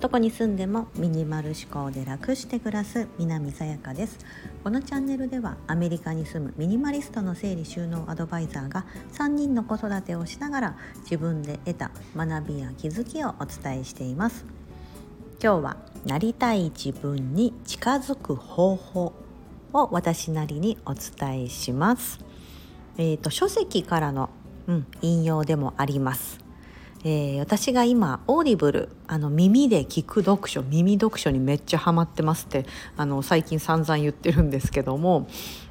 どこに住んでもミニマル思考で楽して暮らす南さやかです。このチャンネルではアメリカに住むミニマリストの整理収納アドバイザーが3人の子育てをしながら自分で得た学びや気づきをお伝えしています。今日はなりたい自分に近づく方法を私なりにお伝えします。えーと、書籍からの、うん、引用でもあります。えー、私が今オーディブルあの耳で聞く読書耳読書にめっちゃハマってますってあの最近散々言ってるんですけども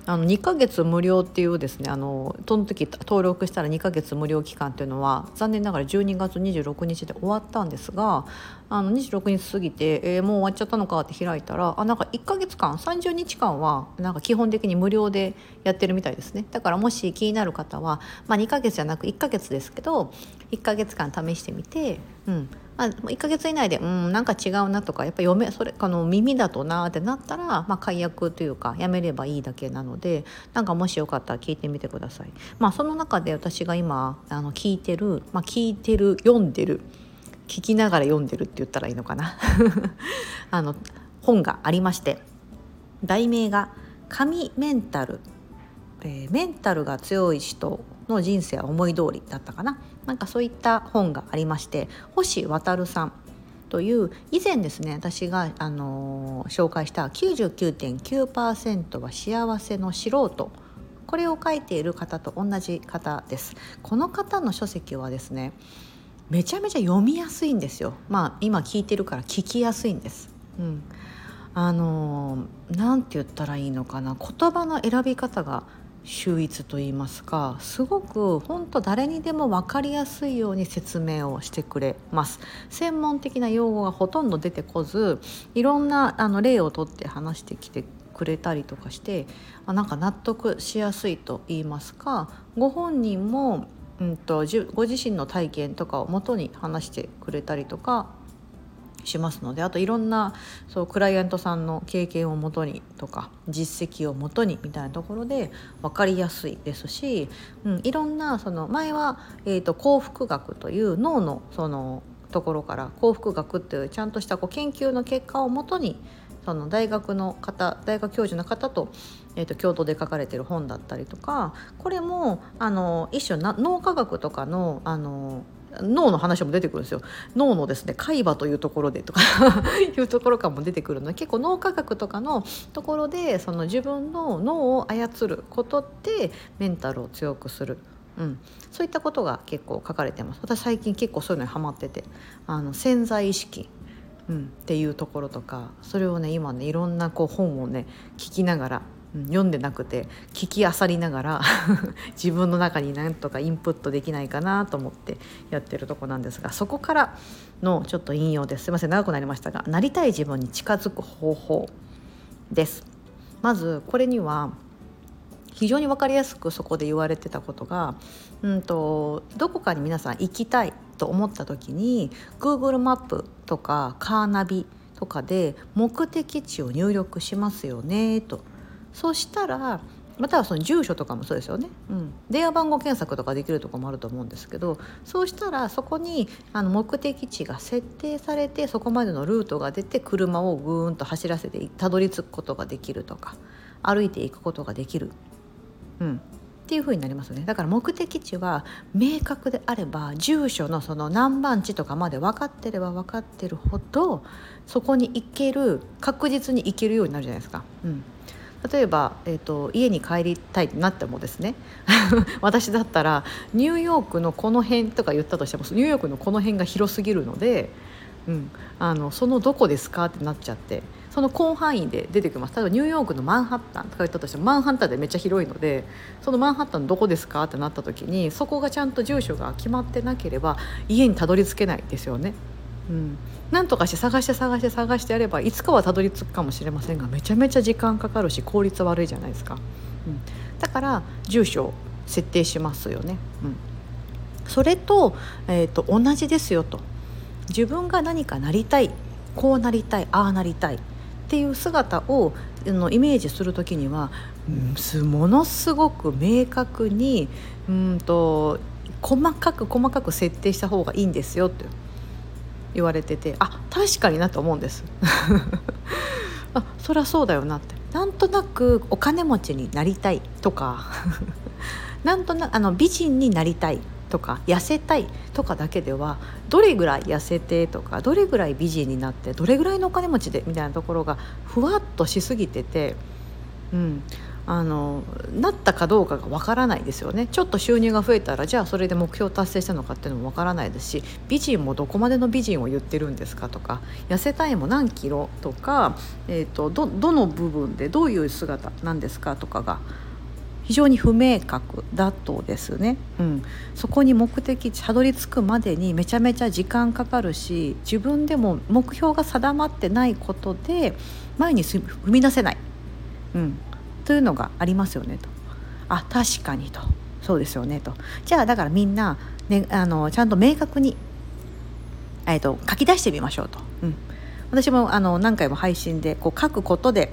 あの2ヶ月無料っていうですねあのその時登録したら2ヶ月無料期間っていうのは残念ながら12月26日で終わったんですがあの26日過ぎて、えー、もう終わっちゃったのかって開いたらあなんか1ヶ月間30日間はなんか基本的に無料でやってるみたいですね。だからもし気になる方は、まあ、2ヶ月じゃなく1ヶ月ですけど1ヶ月間試してみて、うん、まあ、1ヶ月以内でうんなんか違うなとかやっぱ読めそれあの耳だとなってなったら、まあ、解約というかやめればいいだけなのでなんかもしよかったら聞いてみてください。まあ、その中で私が今あの聞いてる、まあ、聞いてる読んでる聞きながら読んでるって言ったらいいのかな。あの本がありまして題名が「神メンタル」えー、メンタルが強い人の人生は思い通りだったかな。なんかそういった本がありまして星渉さんという以前ですね私が、あのー、紹介した99.9%は幸せの素人これを書いている方と同じ方です。この方の書籍はですねめちゃめちゃ読みやすいんですよ。まあ今聞いてるから聞きやすいんです、うん、あの何て言ったらいいのかな。言葉の選び方が秀逸と言いますかすごく本当誰にでも分かりやすいように説明をしてくれます。専門的な用語がほとんど出てこずいろんなあの例をとって話してきてくれたりとかしてあなんか納得しやすいと言いますかご本人も、うんと、とご自身の体験とかをもとに話してくれたりとかしますのであといろんなそうクライアントさんの経験をもとにとか実績をもとにみたいなところで分かりやすいですし、うん、いろんなその前は、えーと、幸福学という脳のそのところから幸福学っていうちゃんとしたこう研究の結果をもとにその大学の方大学教授の方と,、えーと、共同で書かれてる本だったりとかこれもあの一種な脳科学とかのあの脳の話も出てくるんですよ。脳のですね海馬というところでとか いうところからも出てくるの。で結構脳科学とかのところでその自分の脳を操ることってメンタルを強くする。うん、そういったことが結構書かれてます。私最近結構そういうのにハマってて。あの潜在意識、うん、っていうところとかそれをね今ねいろんなこう本をね聞きながら読んでなくて聞きあさりながら 自分の中になんとかインプットできないかなと思ってやってるとこなんですがそこからのちょっと引用ですすいません長くなりましたがなりたい自分に近づく方法ですまずこれには非常に分かりやすくそこで言われてたことが、うんと、どこかに皆さん行きたいと思った時に Google マップとかカーナビとかで目的地を入力しますよねと。そしたらまたはその住所とかもそうですよね、うん、電話番号検索とかできるとこもあると思うんですけどそうしたらそこにあの目的地が設定されてそこまでのルートが出て車をぐーんと走らせてたどり着くことができるとか歩いていくことができる、うん、っていう風になりますよね。だから目的地は明確であれば住所のその何番地とかまで分かってれば分かってるほどそこに行ける確実に行けるようになるじゃないですか。うん。例えば、えーと、家に帰りたいってなってもですね 私だったらニューヨークのこの辺とか言ったとしてもニューヨークのこの辺が広すぎるので、うん、あのそのどこですかってなっちゃってその広範囲で出てきます例えばニューヨークのマンハッタンとか言ったとしてもマンハッタンでめっちゃ広いのでそのマンハッタンどこですかってなった時にそこがちゃんと住所が決まってなければ家にたどり着けないですよね。うん、なんとかして探して探して探してやればいつかはたどり着くかもしれませんがめちゃめちゃ時間かかるし効率悪いじゃないですか、うん、だから住所を設定しますよね、うん、それと,、えーと、同じですよと。自分が何かなりたいこうなりたいああなりたいっていう姿をのイメージする時には、うん、ものすごく明確にうんと細かく細かく設定した方がいいんですよって。言われててあ確かになと思うんです。あそりゃそうだよなって。なんとなくお金持ちになりたいとか なんとなくあの美人になりたいとか痩せたいとかだけではどれぐらい痩せてとかどれぐらい美人になってどれぐらいのお金持ちでみたいなところがふわっとしすぎてて、うん、あのなったかどうかがわからないですよね。ちょっと収入が増えたらじゃあそれで目標達成したのかっていうのもわからないですし美人もどこまでの美人を言ってるんですかとか痩せたいも何キロとか、えーと、どどの部分でどういう姿なんですかとかが非常に不明確だとですね、うん、そこに目的たどり着くまでにめちゃめちゃ時間かかるし自分でも目標が定まってないことで前に踏み出せない、うん、というのがありますよねと。あ確かにとそうですよねとじゃあだからみんな、ね、あのちゃんと明確に、えーと書き出してみましょうと。うん、私もあの何回も配信でこう書くことで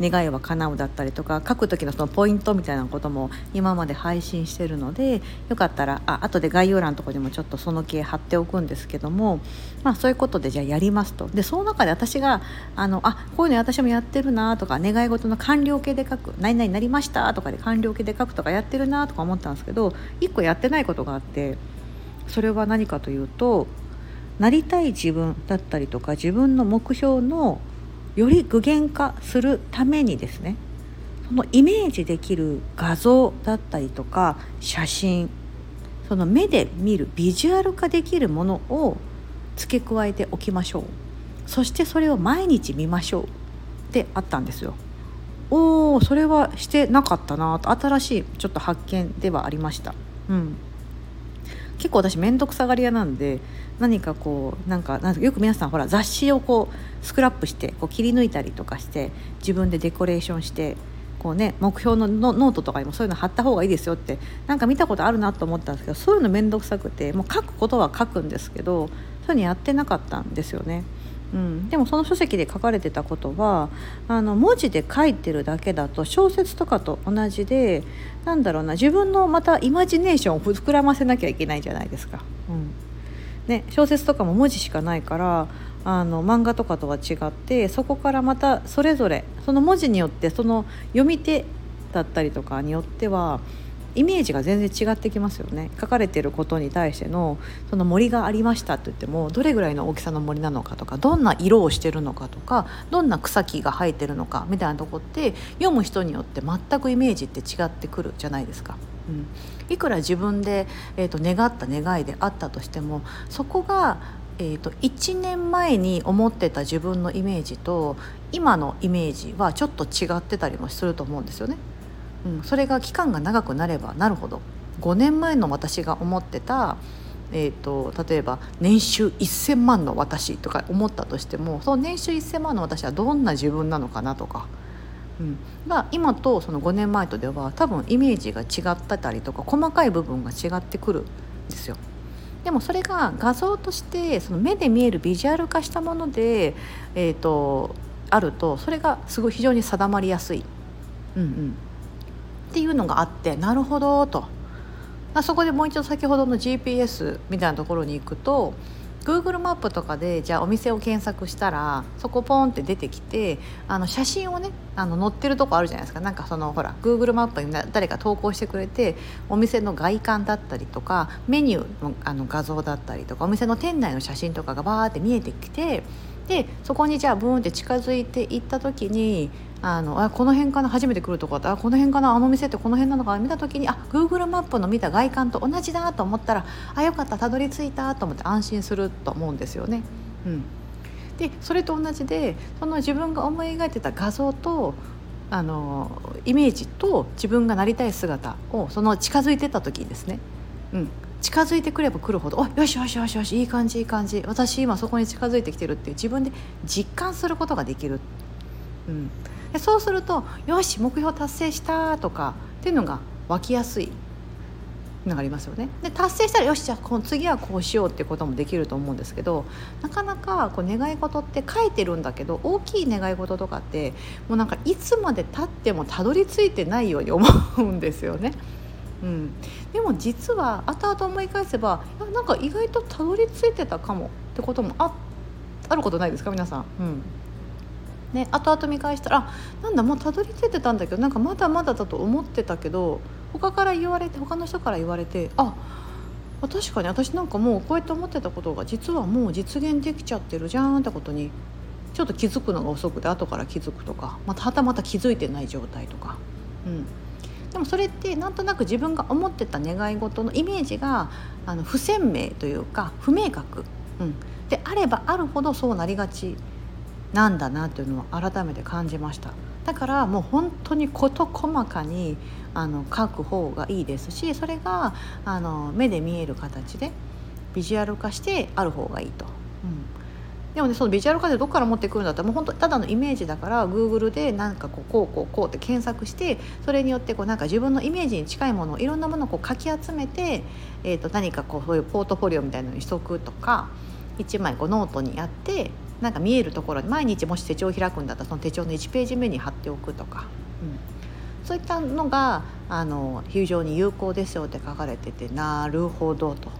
願いは叶うだったりとか書く時のそのポイントみたいなことも今まで配信してるのでよかったらあ後で概要欄のとこにもちょっとその系貼っておくんですけども、まあ、そういうことでじゃあやりますと。でその中で私があのあこういうの私もやってるなとか願い事の完了形で書く「何々になりました」とかで完了形で書くとかやってるなとか思ったんですけど1個やってないことがあってそれは何かというとなりたい自分だったりとか自分の目標のより具現化するためにですねそのイメージできる画像だったりとか写真その目で見るビジュアル化できるものを付け加えておきましょうそしてそれを毎日見ましょうってあったんですよ。おーそれはしてなかったなと新しいちょっと発見ではありました。うん結構私面倒くさがり屋なんで何かこうなんかなんかよく皆さんほら雑誌をこうスクラップしてこう切り抜いたりとかして自分でデコレーションしてこうね目標のノートとかにもそういうの貼った方がいいですよってなんか見たことあるなと思ったんですけどそういうの面倒くさくてもう書くことは書くんですけどそういうのやってなかったんですよね。うん、でもその書籍で書かれてたことはあの文字で書いてるだけだと小説とかと同じでなんだろうな自分のまたイマジネーションを膨らませなきゃいけないじゃないですか。うんね、小説とかも文字しかないからあの漫画とかとは違ってそこからまたそれぞれその文字によってその読み手だったりとかによってはイメージが全然違ってきますよね書かれてることに対してのその森がありましたって言ってもどれぐらいの大きさの森なのかとかどんな色をしてるのかとかどんな草木が生えてるのかみたいなとこって読む人によって全くイメージって違ってくるじゃないですか。うん、いくら自分で、えーと、願った願いであったとしてもそこが、えー、と1年前に思ってた自分のイメージと今のイメージはちょっと違ってたりもすると思うんですよね。うん、それが期間が長くなればなるほど5年前の私が思ってた、えーと、例えば年収1,000万の私とか思ったとしてもその年収1,000万の私はどんな自分なのかなとか、うん、が今とその5年前とでは多分イメージが違ってたりとか細かい部分が違ってくるんですよ。でもそれが画像としてその目で見えるビジュアル化したもので、えーとあるとそれがすごい非常に定まりやすい。うんうんっていうのがあってなるほどと。そこでもう一度先ほどの GPS みたいなところに行くと Google マップとかでじゃあお店を検索したらそこポンって出てきてあの写真をねあの載ってるとこあるじゃないですか。なんかそのほら Google マップに誰か投稿してくれてお店の外観だったりとかメニューのあの画像だったりとかお店の店内の写真とかがバーって見えてきてでそこにじゃあブーンって近づいていった時にあのあこの辺かな初めて来るとこだあこの辺かなあの店ってこの辺なのかな見た時にあ Google マップの見た外観と同じだと思ったらあよかったたどり着いたと思って安心すると思うんですよね。うん、でそれと同じでその自分が思い描いてた画像とあのイメージと自分がなりたい姿をその近づいてた時にですね、うん、近づいてくれば来るほど「およしよしよしよしいい感じいい感じ私今そこに近づいてきてる」っていう自分で実感することができる。うんでそうすると「よし目標達成した」とかっていうのが湧きやすいのがありますよね。で達成したらよしじゃあこの次はこうしようっていうこともできると思うんですけどなかなかこう願い事って書いてるんだけど大きい願い事とかってもうなんかいつまでたってもたどり着いてないように思うんですよね。うん、でも実は後々思い返せばなんか意外とたどり着いてたかもってこともああることないですか？皆さん。うん。ね、後々見返したらなんだもうたどり着いてたんだけどなんかまだまだだと思ってたけど他から言われて他の人から言われてあ確かに私なんかもうこうやって思ってたことが実はもう実現できちゃってるじゃんってことにちょっと気づくのが遅くて後から気づくとかまたはたまた気づいてない状態とか、うん、でもそれってなんとなく自分が思ってた願い事のイメージがあの不鮮明というか不明確、うん、であればあるほどそうなりがちなんだなというのを改めて感じました。だからもう本当に事細かにあの書く方がいいですしそれがあの目で見える形でビジュアル化してある方がいいと。でもねそのビジュアル化でどこから持ってくるんだったらもう本当ただのイメージだから Google でなんかこうこうこうこうって検索してそれによってこうなんか自分のイメージに近いものをいろんなものをこうかき集めて、えー、と何かこうそういうポートフォリオみたいなのにしとくとか1枚こうノートにやってなんか見えるところに毎日もし手帳を開くんだったらその手帳の1ページ目に貼っておくとか、うん、そういったのがあの非常に有効ですよって書かれててなるほどと。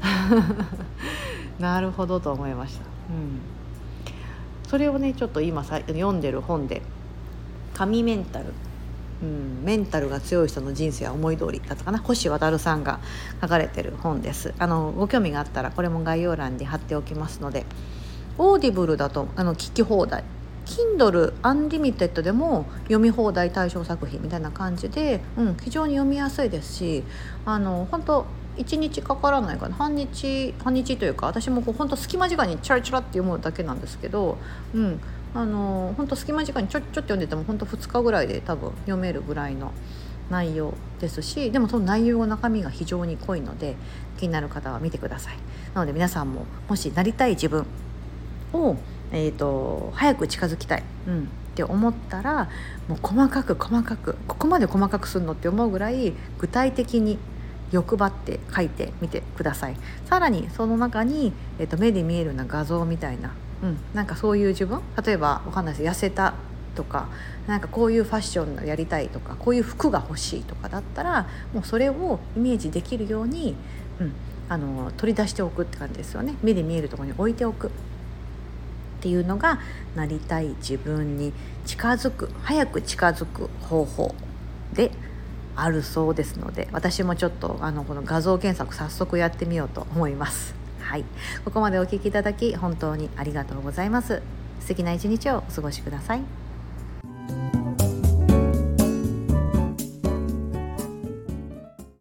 なるほどと思いました。うん。それをねちょっと今さ読んでる本で「神メンタル」うん、メンタルが強い人の人生は思い通りだったかな。星渉さんが書かれてる本です。あのご興味があったらこれも概要欄に貼っておきますのでオーディブルだとあの聞き放題。Kindle Unlimited でも読み放題対象作品みたいな感じで、うん、非常に読みやすいですしあの本当1日かからないかな。半日半日というか私もこう本当隙間時間にチャラチャラって読むだけなんですけど、うん、あの本当隙間時間にちょっちょっと読んでても本当2日ぐらいで多分読めるぐらいの内容ですしでもその内容の中身が非常に濃いので気になる方は見てください。なので皆さんももしなりたい自分を、えーと、早く近づきたい、うん、って思ったらもう細かく細かくここまで細かくするのって思うぐらい具体的に欲張って書いてみてください。さらにその中に、えーと、目で見えるような画像みたいな、うん、なんかそういう自分例えばわかんないです。痩せたとかなんかこういうファッションやりたいとかこういう服が欲しいとかだったらもうそれをイメージできるように、うん、あの取り出しておくって感じですよね。目で見えるところに置いておく。っていうのがなりたい自分に近づく早く近づく方法であるそうですので私もちょっとあのこの画像検索早速やってみようと思います。はい、ここまでお聴きいただき本当にありがとうございます。素敵な一日をお過ごしください。